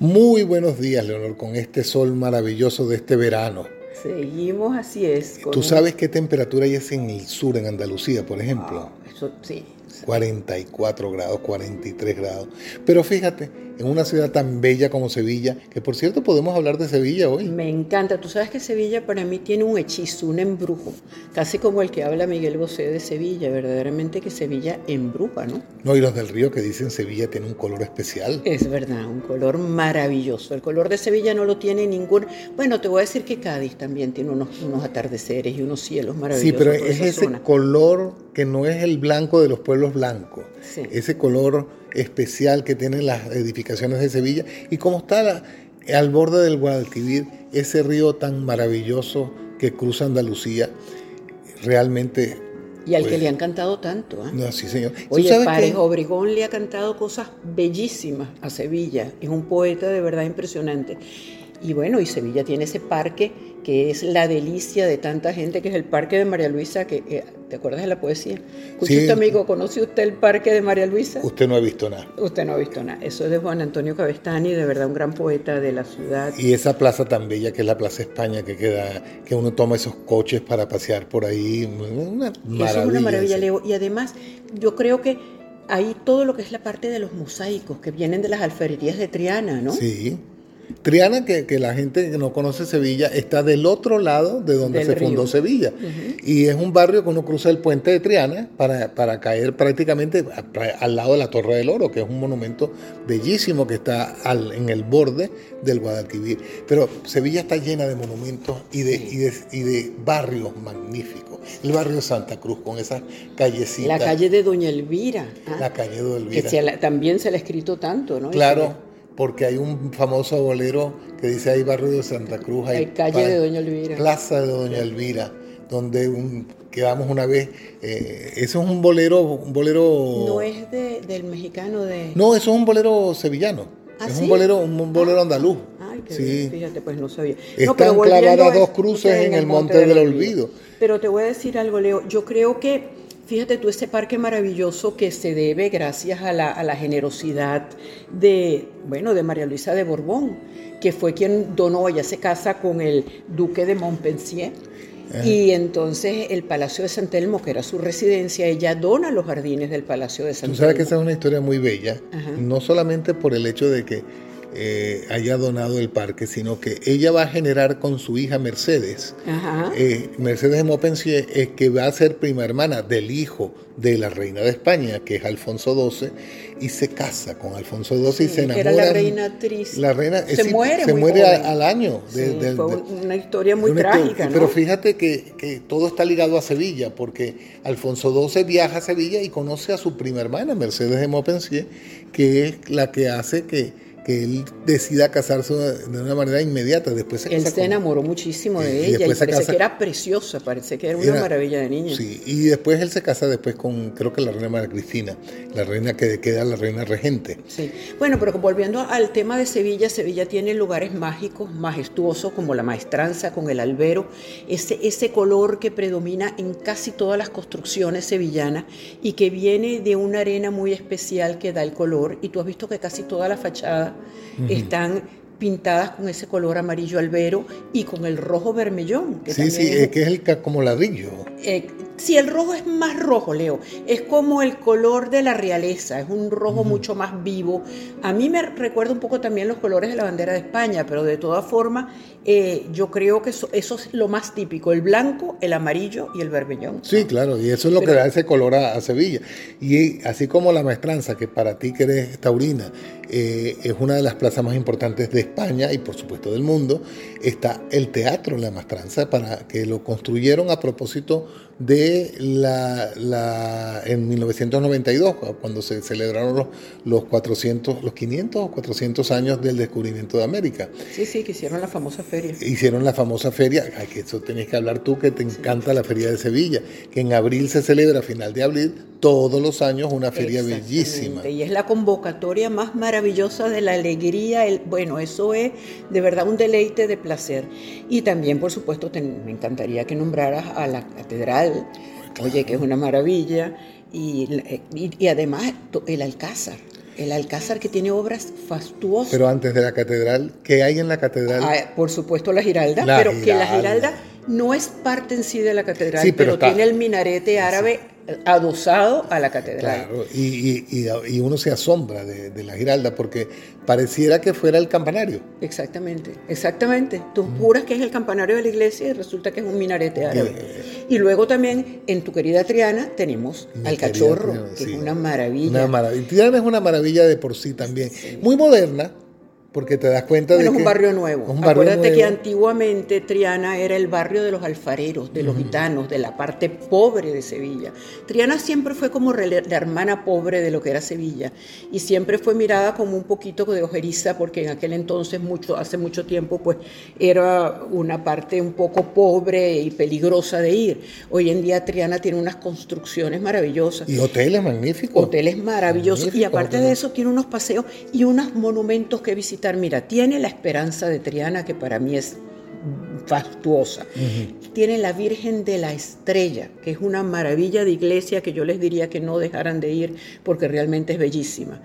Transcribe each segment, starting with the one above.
Muy buenos días, Leonor, con este sol maravilloso de este verano. Seguimos, así es. ¿Tú sabes qué temperatura hay en el sur, en Andalucía, por ejemplo? Ah, eso sí. 44 grados, 43 grados. Pero fíjate, en una ciudad tan bella como Sevilla, que por cierto podemos hablar de Sevilla hoy. Me encanta. Tú sabes que Sevilla para mí tiene un hechizo, un embrujo, casi como el que habla Miguel Bosé de Sevilla, verdaderamente que Sevilla embruja, ¿no? No, y los del río que dicen Sevilla tiene un color especial. Es verdad, un color maravilloso. El color de Sevilla no lo tiene ningún... Bueno, te voy a decir que Cádiz también tiene unos, unos atardeceres y unos cielos maravillosos. Sí, pero es ese color que no es el blanco de los pueblos blancos. Ese color especial que tienen las edificaciones de Sevilla y como está al borde del Guadalquivir, ese río tan maravilloso que cruza Andalucía, realmente... Y al que pues, le han cantado tanto. ¿eh? No, sí, señor. Oye, Parejo Obregón le ha cantado cosas bellísimas a Sevilla. Es un poeta de verdad impresionante. Y bueno, y Sevilla tiene ese parque que es la delicia de tanta gente, que es el Parque de María Luisa, que eh, ¿te acuerdas de la poesía? Sí. amigo, ¿conoce usted el Parque de María Luisa? Usted no ha visto nada. Usted no ha visto nada. Eso es de Juan Antonio Cabestani, de verdad un gran poeta de la ciudad. Y esa plaza tan bella que es la Plaza España, que queda, que uno toma esos coches para pasear por ahí, una maravilla. Eso es una maravilla, Leo. Y además, yo creo que ahí todo lo que es la parte de los mosaicos que vienen de las alfarerías de Triana, ¿no? Sí. Triana, que, que, la gente que no conoce Sevilla, está del otro lado de donde se fundó Sevilla. Y es un barrio que uno cruza el puente de Triana para, para caer prácticamente al lado de la Torre del Oro, que es un monumento bellísimo que está al, en el borde del Guadalquivir. Pero Sevilla está llena de monumentos y de, y de, y de barrios magníficos. El barrio de Santa Cruz, con esas callecitas. La calle de Doña Elvira. ¿ah? La calle de Doña Elvira. Que también se le ha escrito tanto, ¿no? Claro porque hay un famoso bolero que dice ahí barrio de Santa Cruz, hay, calle de Doña Elvira. Plaza de Doña Elvira, donde quedamos una vez. Eh, eso es un bolero, un bolero. No es del mexicano de. No, eso es un bolero sevillano. ¿Ah, es un bolero, un bolero andaluz. Ay, qué sí. fíjate, pues no sabía. Están clavadas dos cruces en el Monte, del, Olvido. Pero te voy a decir algo, Leo. Yo creo que Fíjate tú, ese parque maravilloso que se debe gracias a la, generosidad de, bueno, de María Luisa de Borbón, que fue quien donó, ella se casa con el duque de Montpensier. Y entonces el Palacio de San Telmo, que era su residencia, ella dona los jardines del Palacio de San Telmo. Tú sabes que esa es una historia muy bella, no solamente por el hecho de que eh, haya donado el parque, sino que ella va a generar con su hija Mercedes. Eh, Mercedes de Mopensier es que va a ser prima hermana del hijo de la reina de España, que es Alfonso XII, y se casa con Alfonso XII y se enamora. Era la reina triste. La reina se muere. Se muere al año. fue una historia muy trágica. Pero fíjate que, que, todo está ligado a Sevilla, porque Alfonso XII viaja a Sevilla y conoce a su prima hermana, Mercedes de Mopensier, que es la que hace que que él decida casarse de una manera inmediata. Después se él se enamoró muchísimo de ella y, parece que era preciosa, parece que era una maravilla de niña. Sí, y después él se casa después con, creo que la reina María Cristina, la reina que queda la reina regente. Sí, bueno, pero volviendo al tema de Sevilla, Sevilla tiene lugares mágicos, majestuosos, como la maestranza con el albero, ese, ese color que predomina en casi todas las construcciones sevillanas y que viene de una arena muy especial que da el color, y tú has visto que casi toda la fachada están pintadas con ese color amarillo albero y con el rojo vermellón. Que sí, sí, es, que es el como ladrillo. Eh, Sí, el rojo es más rojo, Leo. Es como el color de la realeza, es un rojo mucho más vivo. A mí me recuerda un poco también los colores de la bandera de España, pero de todas formas eh, yo creo que eso, es lo más típico, el blanco, el amarillo y el vermellón. Sí, claro, y eso es lo que da ese color a, Sevilla. Y así como la maestranza, que para ti que eres taurina, eh, es una de las plazas más importantes de España y por supuesto del mundo, está el teatro La Maestranza, para que lo construyeron a propósito de la, la, en 1992, cuando se celebraron los, los 400, los 500 o 400 años del descubrimiento de América. Sí, sí, que hicieron la famosa feria. Hicieron la famosa feria, que eso tenías que hablar tú, que te encanta la feria de Sevilla, que en abril se celebra, a final de abril, todos los años una feria bellísima. Y es la convocatoria más maravillosa de la alegría, el, bueno, eso es de verdad un deleite de placer. Y también, por supuesto, me encantaría que nombraras a la catedral oye, que es una maravilla, y, y, además el Alcázar. El Alcázar que tiene obras fastuosas. Pero antes de la catedral, ¿qué hay en la catedral? Ah, por supuesto la Giralda, pero que la Giralda no es parte en sí de la catedral, pero, tiene el minarete árabe adosado a la catedral. Claro, y, uno se asombra de, la Giralda porque pareciera que fuera el campanario. Exactamente, exactamente. Tú juras que es el campanario de la iglesia y resulta que es un minarete árabe. y luego también en tu querida Triana tenemos al cachorro, que es una maravilla. Una maravilla. Triana es una maravilla de por sí también. Muy moderna, porque te das cuenta de que... es un barrio nuevo. Acuérdate que antiguamente Triana era el barrio de los alfareros, de los gitanos, de la parte pobre de Sevilla. Triana siempre fue como la hermana pobre de lo que era Sevilla y siempre fue mirada como un poquito de ojeriza porque en aquel entonces, mucho, hace mucho tiempo, pues era una parte un poco pobre y peligrosa de ir. Hoy en día Triana tiene unas construcciones maravillosas. Y hoteles magníficos. Hoteles maravillosos. y aparte de eso tiene unos paseos y unos monumentos que visitar mira, tiene la esperanza de Triana, que para mí es fastuosa. Tiene la Virgen de la Estrella, que es una maravilla de iglesia que yo les diría que no dejaran de ir porque realmente es bellísima.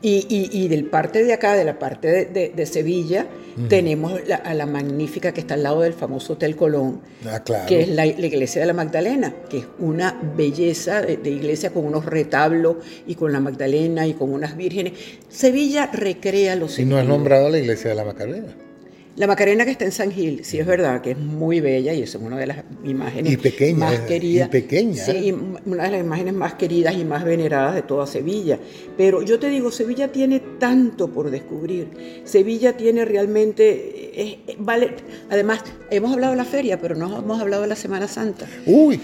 Y, del parte de acá, de la parte de, Sevilla, tenemos a la magnífica que está al lado del famoso Hotel Colón, ah, que es la, iglesia de la Magdalena, que es una belleza de, iglesia con unos retablos y con la Magdalena y con unas vírgenes. Sevilla recrea los ¿Y no has nombrado la iglesia de la Magdalena? La Macarena que está en San Gil, sí es verdad que es muy bella y es una de las imágenes más eh, queridas. Y pequeña. Sí, una de las imágenes más queridas y más veneradas de toda Sevilla. Pero yo te digo, Sevilla tiene tanto por descubrir. Sevilla tiene realmente, eh, eh, vale, además, hemos hablado de la feria, pero no hemos hablado de la Semana Santa. Uy,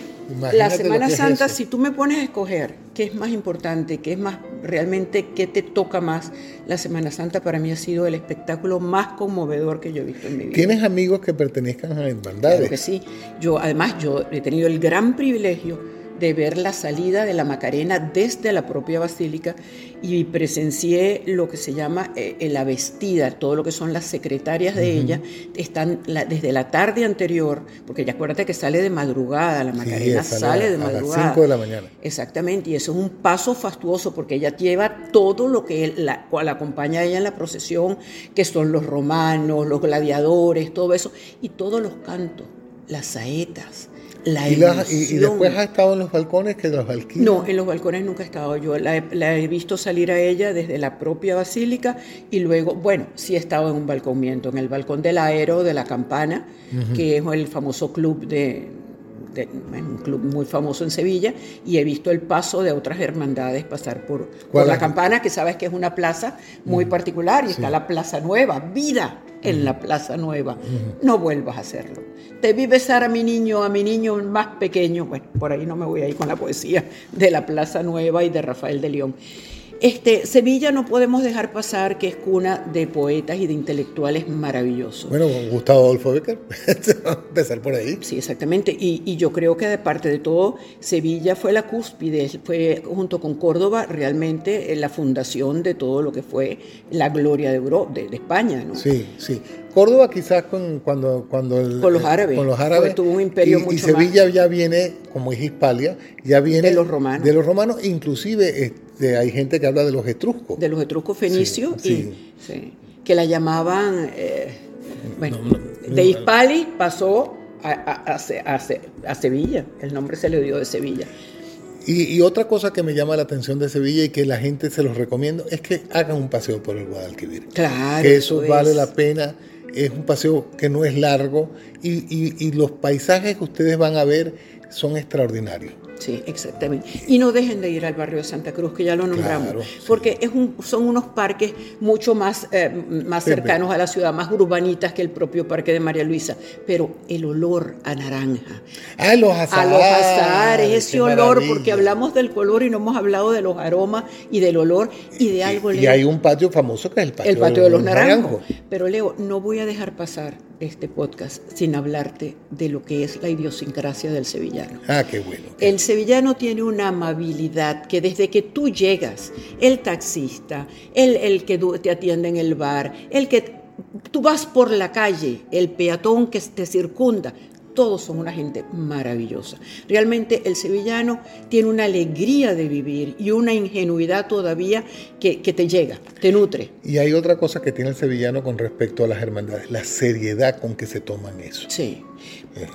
la Semana Santa, si tú me pones a escoger qué es más importante, qué es más realmente, qué te toca más, la Semana Santa para mí ha sido el espectáculo más conmovedor que yo he visto en mi vida. ¿Tienes amigos que pertenezcan a hermandades? Claro que sí. Yo, además, yo he tenido el gran privilegio de ver la salida de la Macarena desde la propia basílica y presencié lo que se llama eh, la vestida, todo lo que son las secretarias de ella, están desde la tarde anterior, porque ya acuérdate que sale de madrugada, la Macarena sale, de madrugada. A las 5 de la mañana. Exactamente, y eso es un paso fastuoso porque ella lleva todo lo que la, la acompaña a ella en la procesión, que son los romanos, los gladiadores, todo eso, y todos los cantos, las saetas, y, después ha estado en los balcones que los alquilan. No, en los balcones nunca he estado. Yo. La he, visto salir a ella desde la propia basílica y luego, bueno, sí he estado en un balconmiento, en el balcón del aero de la campana, que es el famoso club de, un club muy famoso en Sevilla, y he visto el paso de otras hermandades pasar por, por la campana, que sabes que es una plaza muy particular, y está la Plaza Nueva, vida en la Plaza Nueva. No vuelvas a hacerlo. Te vi besar a mi niño, a mi niño más pequeño. Bueno, por ahí no me voy a ir con la poesía de la Plaza Nueva y de Rafael de León. Este, Sevilla no podemos dejar pasar que es cuna de poetas y de intelectuales maravillosos. Bueno, Gustavo Adolfo Becker, empezar por ahí. Sí, exactamente. Y, yo creo que de parte de todo, Sevilla fue la cúspide, fue junto con Córdoba realmente eh, la fundación de todo lo que fue la gloria de, Europa, de, España. ¿no? Sí, sí. Córdoba quizás con, cuando, cuando con los árabes. Con los árabes. tuvo un imperio y, y Sevilla ya viene, como es Hispalia, ya viene... De los romanos. De los romanos, inclusive hay gente que habla de los etruscos. De los etruscos fenicios, que la llamaban, eh, bueno, de Hispali pasó a, a, Sevilla, el nombre se le dio de Sevilla. Y, otra cosa que me llama la atención de Sevilla y que la gente se los recomiendo es que hagan un paseo por el Guadalquivir. Claro. Que eso vale la pena. Es un paseo que no es largo y, y los paisajes que ustedes van a ver son extraordinarios. Sí, exactamente. Y no dejen de ir al barrio de Santa Cruz, que ya lo nombramos, porque es un, son unos parques mucho más, eh, más cercanos a la ciudad, más urbanitas que el propio parque de María Luisa. Pero el olor a naranja. A los azares. A los azares, ese olor, porque hablamos del color y no hemos hablado de los aromas y del olor y de algo. Y, hay un patio famoso que es el patio, el patio de, los, naranjos. Pero Leo, no voy a dejar pasar este podcast sin hablarte de lo que es la idiosincrasia del sevillano. Ah, qué bueno. El sevillano tiene una amabilidad que desde que tú llegas, el taxista, el, el que te atiende en el bar, el que tú vas por la calle, el peatón que te circunda, todos son una gente maravillosa. Realmente el sevillano tiene una alegría de vivir y una ingenuidad todavía que, que te llega, te nutre. Y hay otra cosa que tiene el sevillano con respecto a las hermandades, la seriedad con que se toman eso. Sí.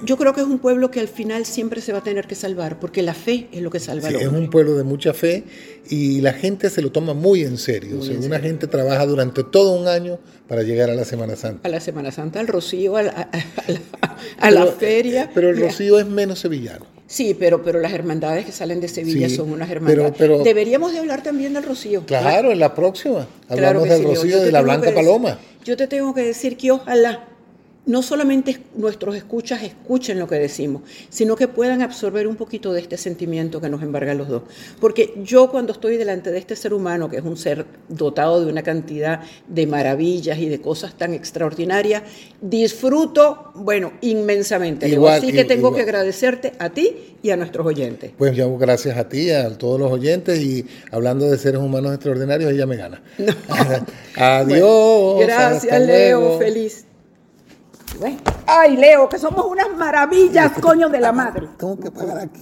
Yo creo que es un pueblo que al final siempre se va a tener que salvar, porque la fe es lo que salva sí, Es un pueblo de mucha fe y la gente se lo toma muy en serio. una gente trabaja durante todo un año para llegar a la Semana Santa. A la Semana Santa, al Rocío, a la, a, la feria. Pero el Rocío es menos sevillano. Sí, pero, pero las hermandades que salen de Sevilla son unas hermandades. Pero, Deberíamos de hablar también del Rocío. Claro, en la próxima. Hablamos del Rocío de la Blanca Paloma. yo te tengo que decir que ojalá no solamente nuestros escuchas escuchen lo que decimos, sino que puedan absorber un poquito de este sentimiento que nos embarga a los dos. Porque yo cuando estoy delante de este ser humano, que es un ser dotado de una cantidad de maravillas y de cosas tan extraordinarias, disfruto, bueno, inmensamente. Así que tengo que agradecerte a ti y a nuestros oyentes. Pues yo gracias a ti, a todos los oyentes y hablando de seres humanos extraordinarios, ella me gana. Adiós. gracias, Leo. Feliz. Ay, Leo, que somos unas maravillas, coño de la madre. Tengo que pagar aquí.